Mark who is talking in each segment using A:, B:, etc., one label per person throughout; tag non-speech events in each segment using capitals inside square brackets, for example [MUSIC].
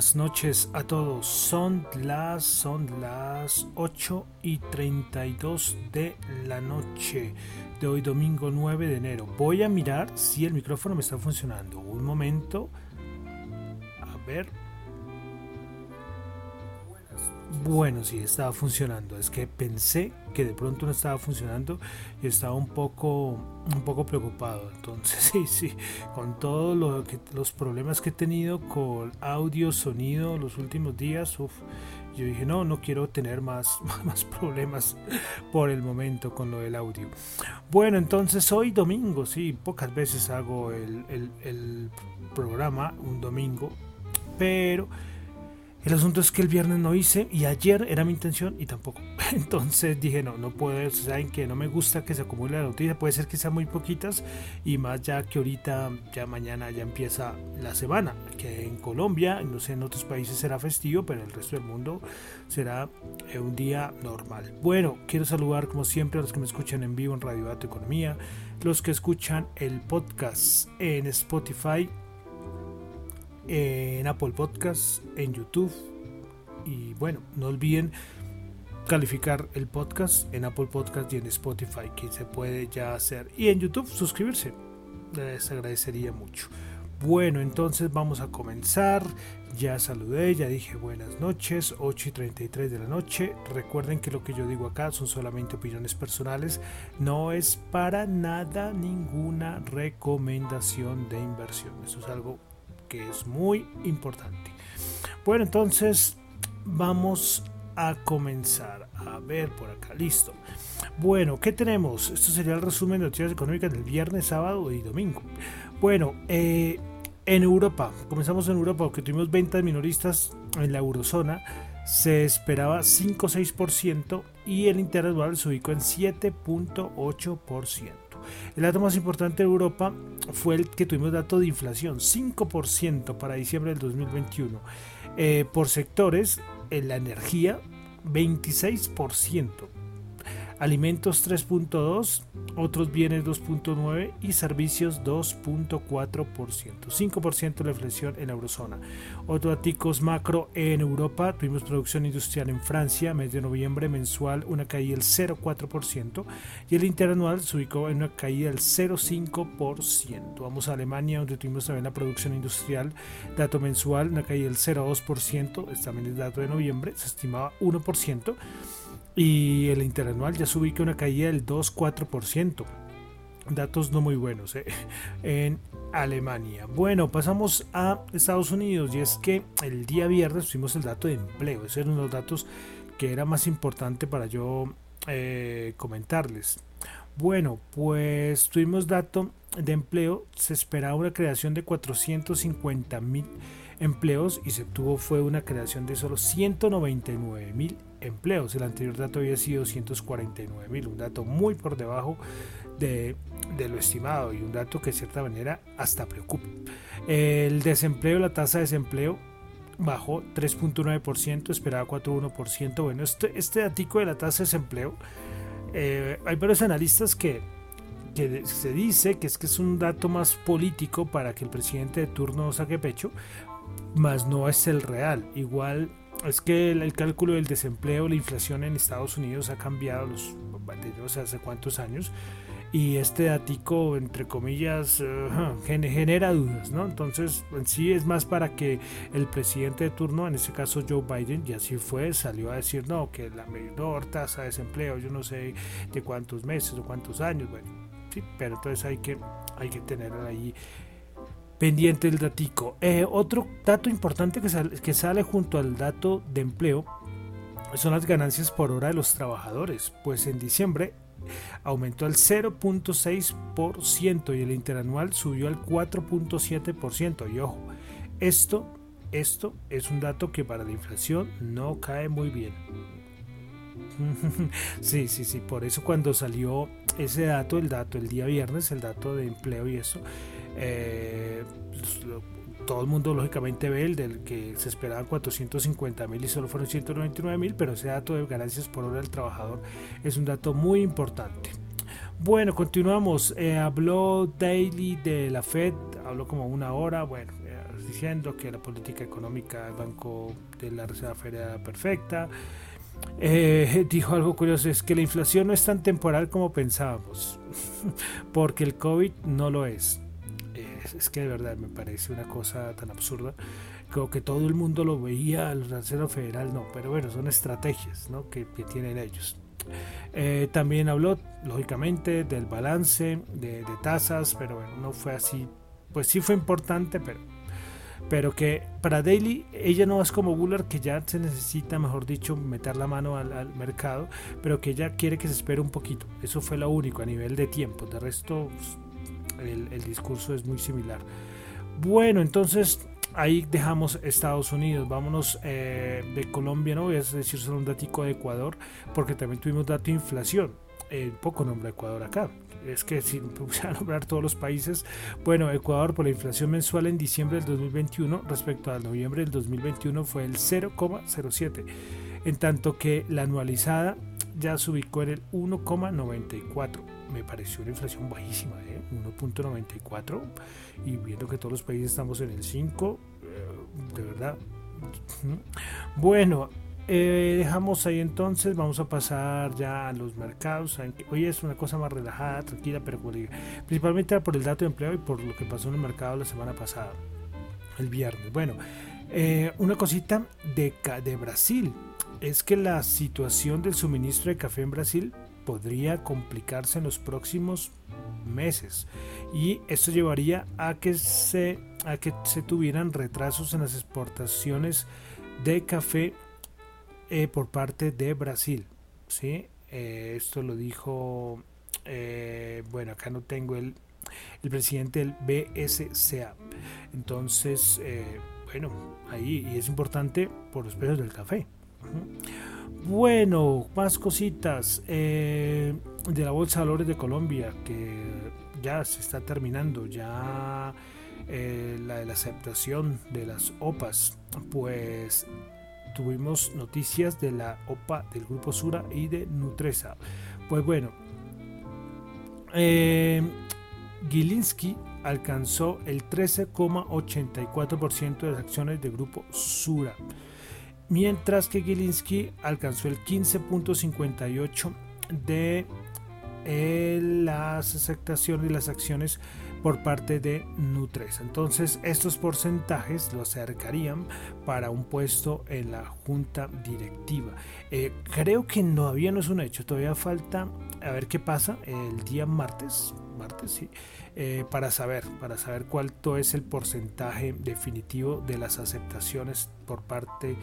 A: Buenas noches a todos. Son las son las 8 y 32 de la noche de hoy domingo 9 de enero. Voy a mirar si el micrófono me está funcionando. Un momento. A ver. Bueno, sí, estaba funcionando. Es que pensé que de pronto no estaba funcionando y estaba un poco, un poco preocupado. Entonces, [LAUGHS] sí, sí, con todos lo los problemas que he tenido con audio, sonido los últimos días, uf, yo dije, no, no quiero tener más, [LAUGHS] más problemas por el momento con lo del audio. Bueno, entonces hoy domingo, sí, pocas veces hago el programa un domingo, pero el asunto es que el viernes no hice y ayer era mi intención y tampoco. [LAUGHS] Entonces dije, no, no puedo, saben que no me gusta que se acumule la noticia, puede ser que sean muy poquitas y más ya que ahorita, ya mañana ya empieza la semana, que en Colombia, no sé, en otros países será festivo, pero en el resto del mundo será eh, un día normal. Bueno, quiero saludar como siempre a los que me escuchan en vivo en Radio Dato Economía, los que escuchan el podcast en Spotify en Apple Podcasts, en YouTube. Y bueno, no olviden calificar el podcast en Apple Podcast y en Spotify, que se puede ya hacer. Y en YouTube suscribirse. Les agradecería mucho. Bueno, entonces vamos a comenzar. Ya saludé, ya dije buenas noches, 8 y 33 de la noche. Recuerden que lo que yo digo acá son solamente opiniones personales, no es para nada ninguna recomendación de inversión. Eso es algo que es muy importante. Bueno, entonces vamos a comenzar. A ver por acá, listo. Bueno, ¿qué tenemos? Esto sería el resumen de noticias económicas del viernes, sábado y domingo. Bueno, eh, en Europa, comenzamos en Europa porque tuvimos ventas minoristas en la eurozona. Se esperaba 5-6% y el interanual se ubicó en 7.8%. El dato más importante de Europa fue el que tuvimos dato de inflación, 5% para diciembre del 2021. Eh, por sectores, en la energía, 26% alimentos 3.2, otros bienes 2.9 y servicios 2.4%. 5% de la inflación en la eurozona. Otros datos macro en Europa, tuvimos producción industrial en Francia, mes de noviembre mensual, una caída del 0,4% y el interanual se ubicó en una caída del 0,5%. Vamos a Alemania, donde tuvimos también la producción industrial, dato mensual, una caída del 0,2%, también es dato de noviembre, se estimaba 1% y el interanual ya se ubica una caída del 2,4%. Datos no muy buenos ¿eh? [LAUGHS] en Alemania. Bueno, pasamos a Estados Unidos y es que el día viernes tuvimos el dato de empleo. Ese era los datos que era más importante para yo eh, comentarles. Bueno, pues tuvimos dato de empleo. Se esperaba una creación de 450 mil empleos y se obtuvo fue una creación de solo 199 mil empleos. El anterior dato había sido 149 mil, un dato muy por debajo de, lo estimado y un dato que de cierta manera hasta preocupa. El desempleo, la tasa de desempleo bajó 3.9%, esperaba 4.1%. Bueno, este, este dato de la tasa de desempleo, eh, hay varios analistas que, que se dice que es que es un dato más político para que el presidente de turno saque pecho, más no es el real. Igual es que el, cálculo del desempleo, la inflación en Estados Unidos ha cambiado los, sé hace cuántos años y este datico entre comillas genera dudas, ¿no? Entonces en sí es más para que el presidente de turno, en este caso Joe Biden, y así fue, salió a decir no, que la menor tasa de desempleo, yo no sé de cuántos meses o cuántos años, bueno, ¿sí? pero entonces hay que, hay que tener ahí pendiente el datico. Eh, otro dato importante que sale, que sale junto al dato de empleo son las ganancias por hora de los trabajadores, pues en diciembre aumentó al 0.6% y el interanual subió al 4.7%. Y ojo, esto, esto es un dato que para la inflación no cae muy bien. [LAUGHS] sí, sí, sí, por eso cuando salió ese dato, el dato el día viernes, el dato de empleo y eso, eh, pues, todo el mundo lógicamente ve el del que se esperaban 450 mil y solo fueron 199 mil, pero ese dato de ganancias por hora del trabajador es un dato muy importante. Bueno, continuamos. Eh, habló Daily de la Fed, habló como una hora, bueno, eh, diciendo que la política económica del Banco de la Reserva Federal era perfecta. [LAUGHS] dijo algo curioso, es que la inflación no es tan temporal como pensábamos, [LAUGHS] porque el COVID no lo es es, que de verdad me parece una cosa tan absurda. Creo que todo el mundo lo veía al Reserva Federal, no, pero bueno, son estrategias que, tienen ellos. Eh, también habló, lógicamente, del balance de, tasas, pero bueno, no fue así. Pues sí fue importante, pero, pero que para Daily ella no es como Bullard, que ya se necesita, mejor dicho, meter la mano al, mercado, pero que ella quiere que se espere un poquito. Eso fue lo único a nivel de tiempo. De resto, el, discurso es muy similar. Bueno, entonces ahí dejamos Estados Unidos. Vámonos eh, de Colombia, no voy a decir solo un datico de Ecuador, porque también tuvimos dato de inflación. Eh, poco nombre Ecuador acá. Es que si [LAUGHS] a nombrar todos los países, bueno, Ecuador por la inflación mensual en diciembre del 2021 respecto al noviembre del 2021 fue el 0,07, en tanto que la anualizada ya se ubicó en el 1,94 me pareció una inflación bajísima, ¿eh? 1.94 y viendo que todos los países estamos en el 5, eh, de verdad. Bueno, eh, dejamos ahí entonces, vamos a pasar ya a los mercados. Hoy es una cosa más relajada, tranquila, pero principalmente por el dato de empleo y por lo que pasó en el mercado la semana pasada, el viernes. Bueno, eh, una cosita de, de Brasil es que la situación del suministro de café en Brasil podría complicarse en los próximos meses y esto llevaría a que se, a que se tuvieran retrasos en las exportaciones de café eh, por parte de Brasil. ¿sí? Eh, esto lo dijo, eh, bueno, acá no tengo el, el presidente del BSCA. Entonces, bueno, ahí y es importante por los precios del café. Bueno, más cositas eh, de la Bolsa de Valores de Colombia que ya se está terminando, ya eh, la de la aceptación de las OPAs, pues tuvimos noticias de la OPA del Grupo Sura y de Nutresa. Pues bueno, eh, Gilinski alcanzó el 13,84% de las acciones del Grupo Sura mientras que Gilinski alcanzó el 15.58 de eh, las aceptaciones y las acciones por parte de Nutres. Entonces estos porcentajes lo acercarían para un puesto en la junta directiva. Eh, creo que todavía no es un hecho, todavía falta a ver qué pasa el día martes, martes sí, eh, para saber, para saber cuánto es el porcentaje definitivo de las aceptaciones por parte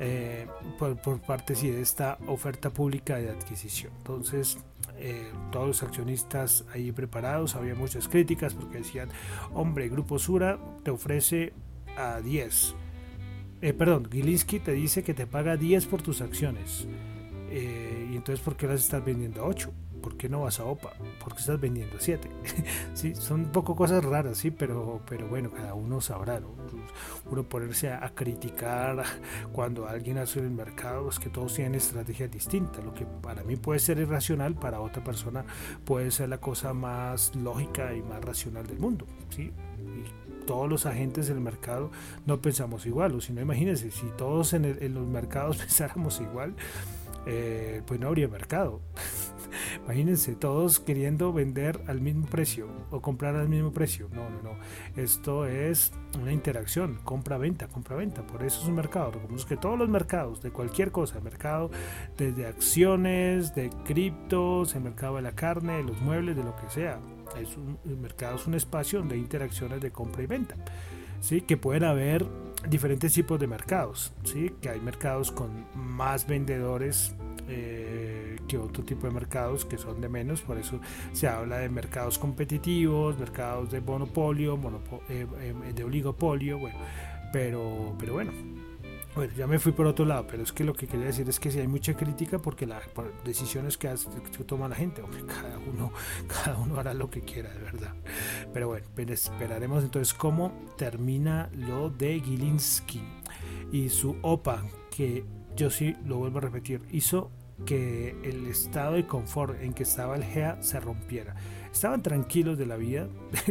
A: eh, por, parte sí, de esta oferta pública de adquisición. Entonces, eh, todos los accionistas ahí preparados, había muchas críticas porque decían, hombre, Grupo Sura te ofrece a 10. Eh, perdón, Gilinski te dice que te paga 10 por tus acciones. y entonces, ¿por qué las estás vendiendo a 8? ¿Por qué no vas a OPA? ¿Por qué estás vendiendo 7? [LAUGHS] sí, son un poco cosas raras, sí, pero, pero bueno, cada uno sabrá, ¿no? Uno ponerse a, criticar cuando alguien hace el mercado, es que todos tienen estrategias distintas. Lo que para mí puede ser irracional, para otra persona puede ser la cosa más lógica y más racional del mundo, ¿sí? Y todos los agentes del mercado no pensamos igual, o si no, imagínense, si todos en, los mercados [LAUGHS] pensáramos igual, eh, pues no habría mercado. Imagínense, todos queriendo vender al mismo precio o comprar al mismo precio. No, no, no. Esto es una interacción, compra-venta, compra-venta. Por eso es un mercado. Recordemos que todos los mercados, de cualquier cosa, mercado desde acciones, de criptos, el mercado de la carne, de los muebles, de lo que sea. Es un, el mercado es un espacio de interacciones de compra y venta. ¿sí? Que pueden haber diferentes tipos de mercados, ¿sí? Que hay mercados con más vendedores eh, que otro tipo de mercados que son de menos, por eso se habla de mercados competitivos, mercados de monopolio, eh, eh, de oligopolio, bueno, pero, pero bueno, bueno, ya me fui por otro lado, pero es que lo que quería decir es que si hay mucha crítica porque las decisiones que, toma la gente, cada uno, [LAUGHS] cada uno hará lo que quiera, de verdad. Pero bueno, esperaremos entonces cómo termina lo de Gilinski y su OPA, que yo sí lo vuelvo a repetir, hizo que el estado de confort en que estaba el GEA se rompiera. Estaban tranquilos de la vida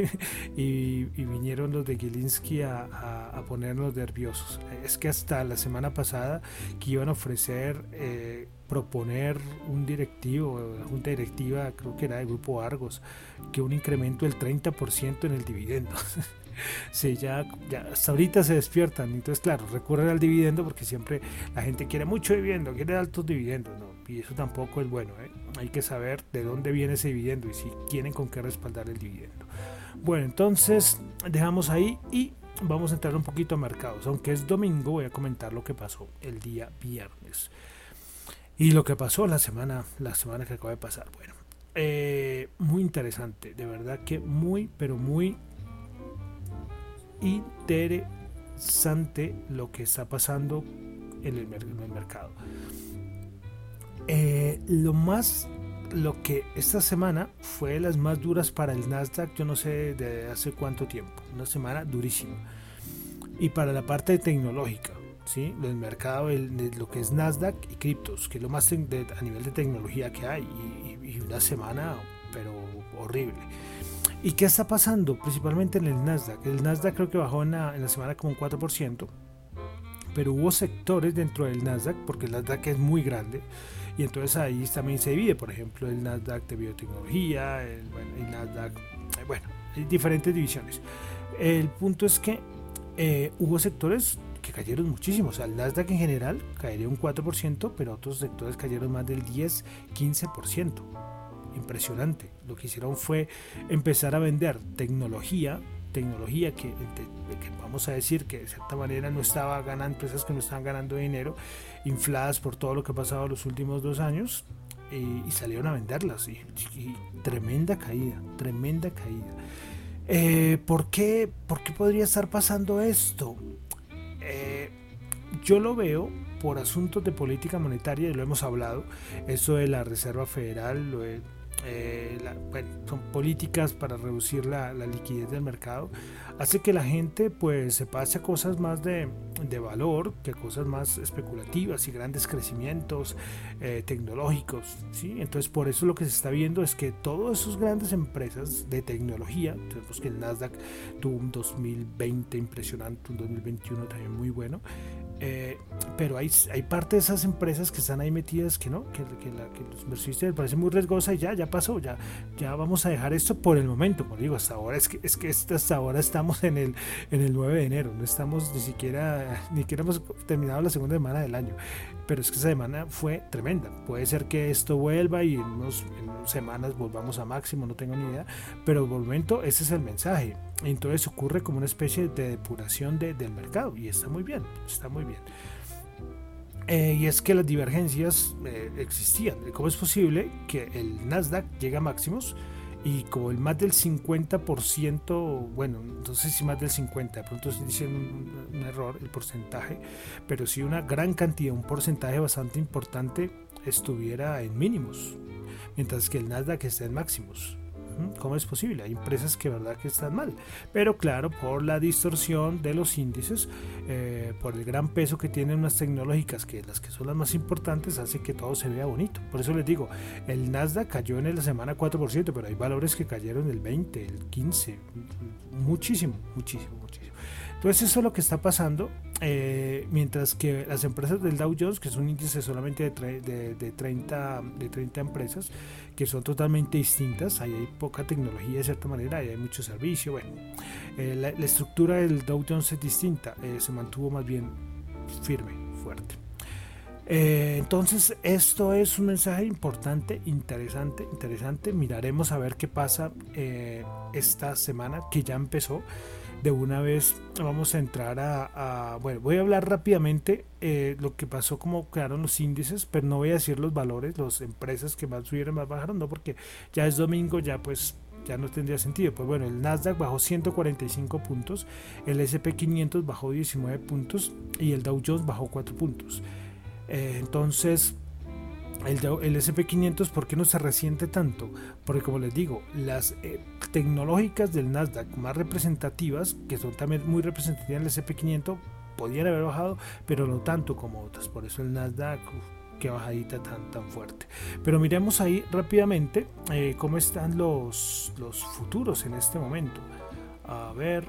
A: [LAUGHS] y, vinieron los de Gilinski a, ponernos nerviosos. Es que hasta la semana pasada que iban a ofrecer, eh, proponer un directivo, la junta directiva, creo que era del grupo Argos, que un incremento del 30% en el dividendo. [LAUGHS] sí, ya, ya hasta ahorita se despiertan. Entonces, claro, recurren al dividendo porque siempre la gente quiere mucho dividendo, quiere altos dividendos, ¿no? Y eso tampoco es bueno, ¿eh? Hay que saber de dónde viene ese dividendo y si tienen con qué respaldar el dividendo. Bueno, entonces dejamos ahí y vamos a entrar un poquito a mercados. Aunque es domingo, voy a comentar lo que pasó el día viernes. Y lo que pasó la semana, la semana que acaba de pasar. Bueno, eh, muy interesante, de verdad que muy, pero muy interesante lo que está pasando en el, mercado. Eh, lo más, lo que esta semana fue las más duras para el Nasdaq, yo no sé de hace cuánto tiempo, una semana durísima. Y para la parte tecnológica, ¿sí? el mercado, el, lo que es Nasdaq y criptos, que es lo más a nivel de tecnología que hay, y una semana, pero horrible. ¿Y qué está pasando? Principalmente en el Nasdaq. El Nasdaq creo que bajó en la, semana como un 4%, pero hubo sectores dentro del Nasdaq, porque el Nasdaq es muy grande, y entonces ahí también se divide, por ejemplo, el Nasdaq de biotecnología, el, Nasdaq, eh, bueno, hay diferentes divisiones. El punto es que eh, hubo sectores que cayeron muchísimo, o sea, el Nasdaq en general caería un 4%, pero otros sectores cayeron más del 10-15% impresionante. Lo que hicieron fue empezar a vender tecnología, tecnología que, vamos a decir que de cierta manera no estaba ganando, empresas que no estaban ganando dinero, infladas por todo lo que ha pasado los últimos dos años, y, salieron a venderlas. Y, tremenda caída, tremenda caída. Eh, ¿por, qué, ¿Por qué podría estar pasando esto? Eh, yo lo veo por asuntos de política monetaria, y lo hemos hablado, eso de la Reserva Federal, lo de eh, son políticas para reducir la, liquidez del mercado, hace que la gente pues se pase a cosas más de, valor que a cosas más especulativas y grandes crecimientos eh, tecnológicos. ¿sí? Entonces por eso lo que se está viendo es que todas esas grandes empresas de tecnología, tenemos que el Nasdaq tuvo un 2020 impresionante, un 2021 también muy bueno, eh, pero hay, hay parte de esas empresas que están ahí metidas que no, que, la, que los inversionistas les parece muy riesgosa y ya, ya pasó, ya, ya vamos a dejar esto por el momento, como digo, hasta ahora, es que, es que hasta ahora estamos en el, en el 9 de enero, no estamos ni siquiera, ni siquiera hemos terminado la segunda semana del año, pero es que esa semana fue tremenda, puede ser que esto vuelva y en, unos, en unas semanas volvamos a máximo, no tengo ni idea, pero por el momento ese es el mensaje, entonces ocurre como una especie de depuración de, del mercado y está muy bien, está muy bien. Eh, y es que las divergencias eh, existían. ¿Cómo es posible que el Nasdaq llegue a máximos y como el más del 50%, bueno, no sé si más del 50%, de pronto estoy diciendo un, un error el porcentaje, pero sí una gran cantidad, un porcentaje bastante importante estuviera en mínimos, mientras que el Nasdaq está en máximos. ¿Cómo es posible? Hay empresas que verdad que están mal. Pero claro, por la distorsión de los índices, eh, por el gran peso que tienen unas tecnológicas, que las que son las más importantes, hace que todo se vea bonito. Por eso les digo, el Nasdaq cayó en la semana 4%, pero hay valores que cayeron el 20, el 15, muchísimo, muchísimo, muchísimo. Entonces eso es lo que está pasando, eh, mientras que las empresas del Dow Jones, que es un índice solamente de, de, 30, de 30 empresas, que son totalmente distintas, ahí hay poca tecnología de cierta manera, ahí hay mucho servicio, bueno, eh, la, estructura del Dow Jones es distinta, eh, se mantuvo más bien firme, fuerte. entonces esto es un mensaje importante, interesante, interesante. Miraremos a ver qué pasa esta semana que ya empezó de una vez vamos a entrar a, bueno, voy a hablar rápidamente eh, lo que pasó, cómo quedaron los índices, pero no voy a decir los valores, las empresas que más subieron, más bajaron, no, porque ya es domingo, ya pues ya no tendría sentido. Pues bueno, el Nasdaq bajó 145 puntos, el SP500 bajó 19 puntos y el Dow Jones bajó 4 puntos. Eh, entonces, el, el SP500, ¿por qué no se resiente tanto? Porque como les digo, las eh, tecnológicas del Nasdaq más representativas, que son también muy representativas del SP500, podían haber bajado, pero no tanto como otras. Por eso el Nasdaq, que bajadita tan, tan fuerte. Pero miremos ahí rápidamente eh, cómo están los, los futuros en este momento. A ver,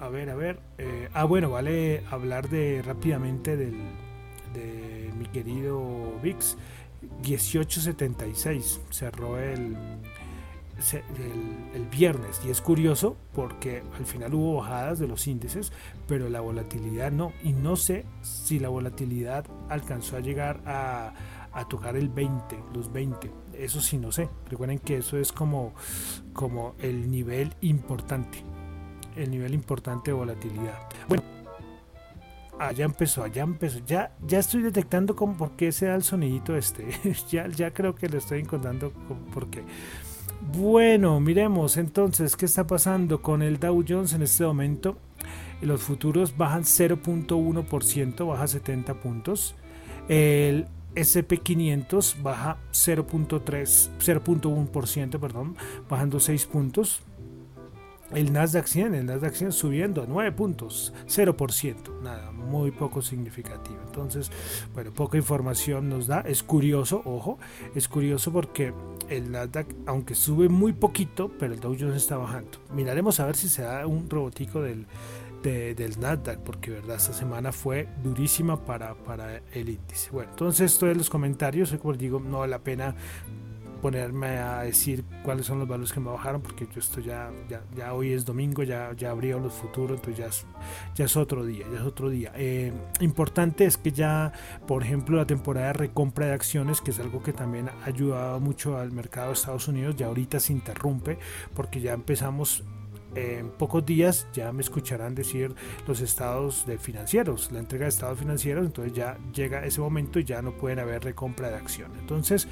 A: a ver, a ver. Eh, ah, bueno, vale hablar de rápidamente del, de mi querido VIX. 1876 cerró el, el, viernes y es curioso porque al final hubo bajadas de los índices pero la volatilidad no y no sé si la volatilidad alcanzó a llegar a, a tocar el 20 los 20 eso sí no sé recuerden que eso es como como el nivel importante el nivel importante de volatilidad bueno Ah, ya empezó, ya empezó. Ya, ya estoy detectando como por qué se da el sonidito este. [LAUGHS] ya, ya creo que lo estoy encontrando por qué. Bueno, miremos entonces qué está pasando con el Dow Jones en este momento. Los futuros bajan 0.1%, baja 70 puntos. El SP500 baja 0.3, 0.1%, perdón, bajando 6 puntos. El Nasdaq 100, el Nasdaq 100 subiendo 9 puntos, 0%, nada, muy poco significativo. Entonces, bueno, poca información nos da. Es curioso, ojo, es curioso porque el Nasdaq, aunque sube muy poquito, pero el Dow Jones está bajando. Miraremos a ver si se da un robotico del, del Nasdaq, porque verdad esta semana fue durísima para, para el índice. Bueno, entonces de los comentarios, como digo, no vale la pena ponerme a decir cuáles son los valores que me bajaron porque yo esto ya, ya, hoy es domingo, ya, ya abrió los futuros, entonces ya es, ya es otro día, ya es otro día. Eh, importante es que ya, por ejemplo, la temporada de recompra de acciones, que es algo que también ha ayudado mucho al mercado de Estados Unidos, ya ahorita se interrumpe porque ya empezamos en pocos días ya me escucharán decir los estados de financieros, la entrega de estados financieros, entonces ya llega ese momento y ya no pueden haber recompra de acciones. Entonces,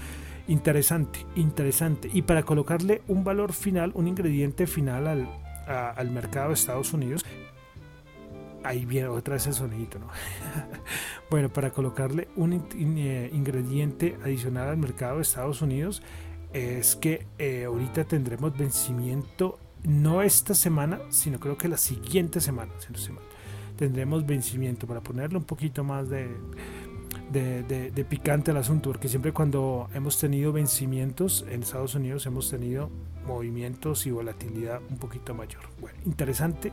A: Interesante, interesante. Y para colocarle un valor final, un ingrediente final al, al mercado de Estados Unidos, ahí viene otra vez el sonidito, ¿no? [LAUGHS] bueno, para colocarle un eh, ingrediente adicional al mercado de Estados Unidos, es que eh, ahorita tendremos vencimiento, no esta semana, sino creo que la siguiente semana, semana. Tendremos vencimiento para ponerle un poquito más de, de, picante el asunto, porque siempre cuando hemos tenido vencimientos en Estados Unidos hemos tenido movimientos y volatilidad un poquito mayor. Bueno, interesante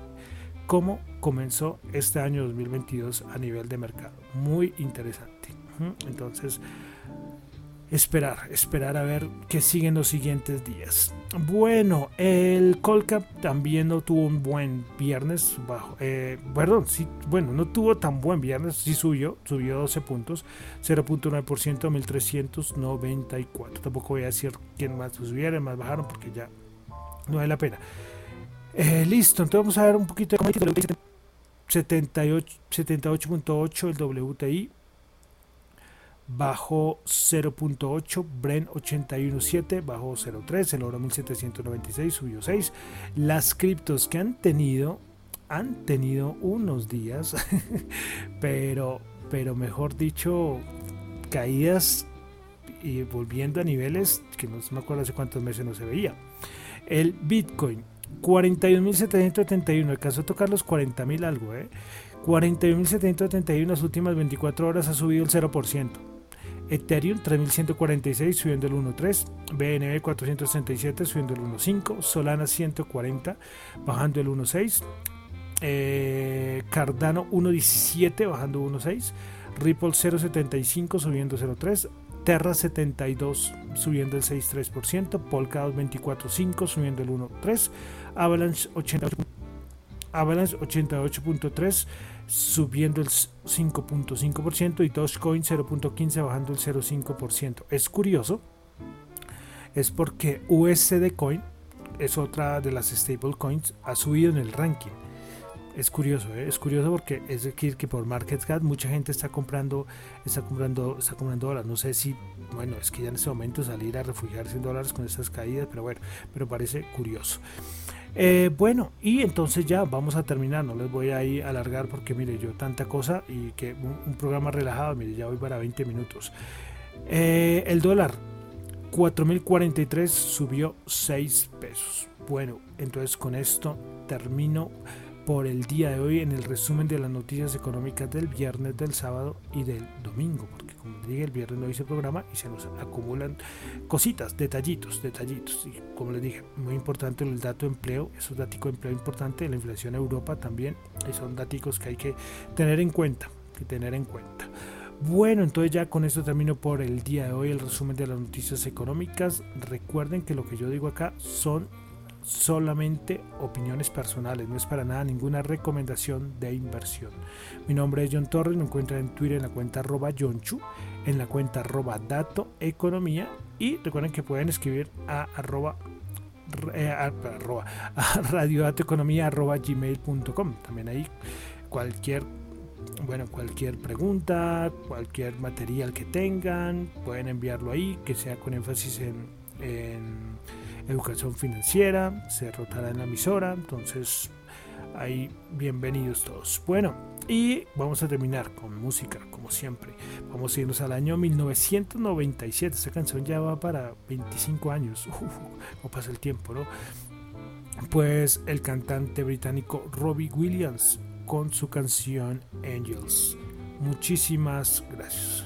A: cómo comenzó este año 2022 a nivel de mercado. Muy interesante. Entonces, esperar, esperar a ver qué siguen los siguientes días. Bueno, el Colcap también no tuvo un buen viernes bajo. Eh, perdón, sí, bueno, no tuvo tan buen viernes, sí subió, subió 12 puntos, 0.9%, 1394. Tampoco voy a decir quién más subieron, más bajaron, porque ya no vale la pena. Eh, listo, entonces vamos a ver un poquito de 78.8 el WTI bajó 0.8, Bren 81.7 bajó 0.3, el oro 1796 subió 6. Las criptos que han tenido, han tenido unos días, [LAUGHS] pero, pero mejor dicho, caídas y volviendo a niveles que no me acuerdo hace cuántos meses no se veía. El Bitcoin 41.771, alcanzó a tocar los 40.000 algo, ¿eh? 41.771 en las últimas 24 horas ha subido el 0%. Ethereum 3146 subiendo el 1.3, BNB 467 subiendo el 1.5, Solana 140 bajando el 1.6, Eh, Cardano 1.17 bajando 1.6. Ripple 0.75 subiendo 0.3. Terra 72 subiendo el 6.3%. Polkadot 24.5 subiendo el 1.3. Avalanche 88. Avalanche 88.3 subiendo el 5.5% y Dogecoin 0.15 bajando el 0.5%. Es curioso, es porque USD Coin es otra de las stablecoins, ha subido en el ranking. Es curioso, ¿eh? es curioso porque es decir que por market mucha gente está comprando, está comprando, está comprando dólares. No sé si, bueno, es que ya en este momento salir a refugiarse en dólares con estas caídas, pero bueno, pero parece curioso. Eh, bueno, y entonces ya vamos a terminar, no les voy a ir alargar porque mire, yo tanta cosa y que un, programa relajado, mire, ya voy para 20 minutos. Eh, el dólar, 4.043 subió 6 pesos. Bueno, entonces con esto termino por el día de hoy en el resumen de las noticias económicas del viernes, del sábado y del domingo, porque como les dije, el viernes no hice programa y se nos acumulan cositas, detallitos, detallitos. Y como les dije, muy importante el dato de empleo, esos datos de empleo importante, la inflación en Europa también, y son datos que hay que tener en cuenta, que tener en cuenta. Bueno, entonces ya con esto termino por el día de hoy el resumen de las noticias económicas. Recuerden que lo que yo digo acá son solamente opiniones personales, no es para nada ninguna recomendación de inversión. Mi nombre es John Torres, me encuentran en Twitter en la cuenta arroba Chu, en la cuenta arroba dato economía y recuerden que pueden escribir a arroba eh, a, arroba [LAUGHS] gmail.com también ahí cualquier bueno cualquier pregunta cualquier material que tengan pueden enviarlo ahí que sea con énfasis en educación financiera, se rotará en la emisora, entonces ahí bienvenidos todos. Bueno, y vamos a terminar con música, como siempre. Vamos a irnos al año 1997. Esta canción ya va para 25 años. [LAUGHS] no pasa el tiempo, ¿no? Pues el cantante británico Robbie Williams con su canción Angels. Muchísimas gracias.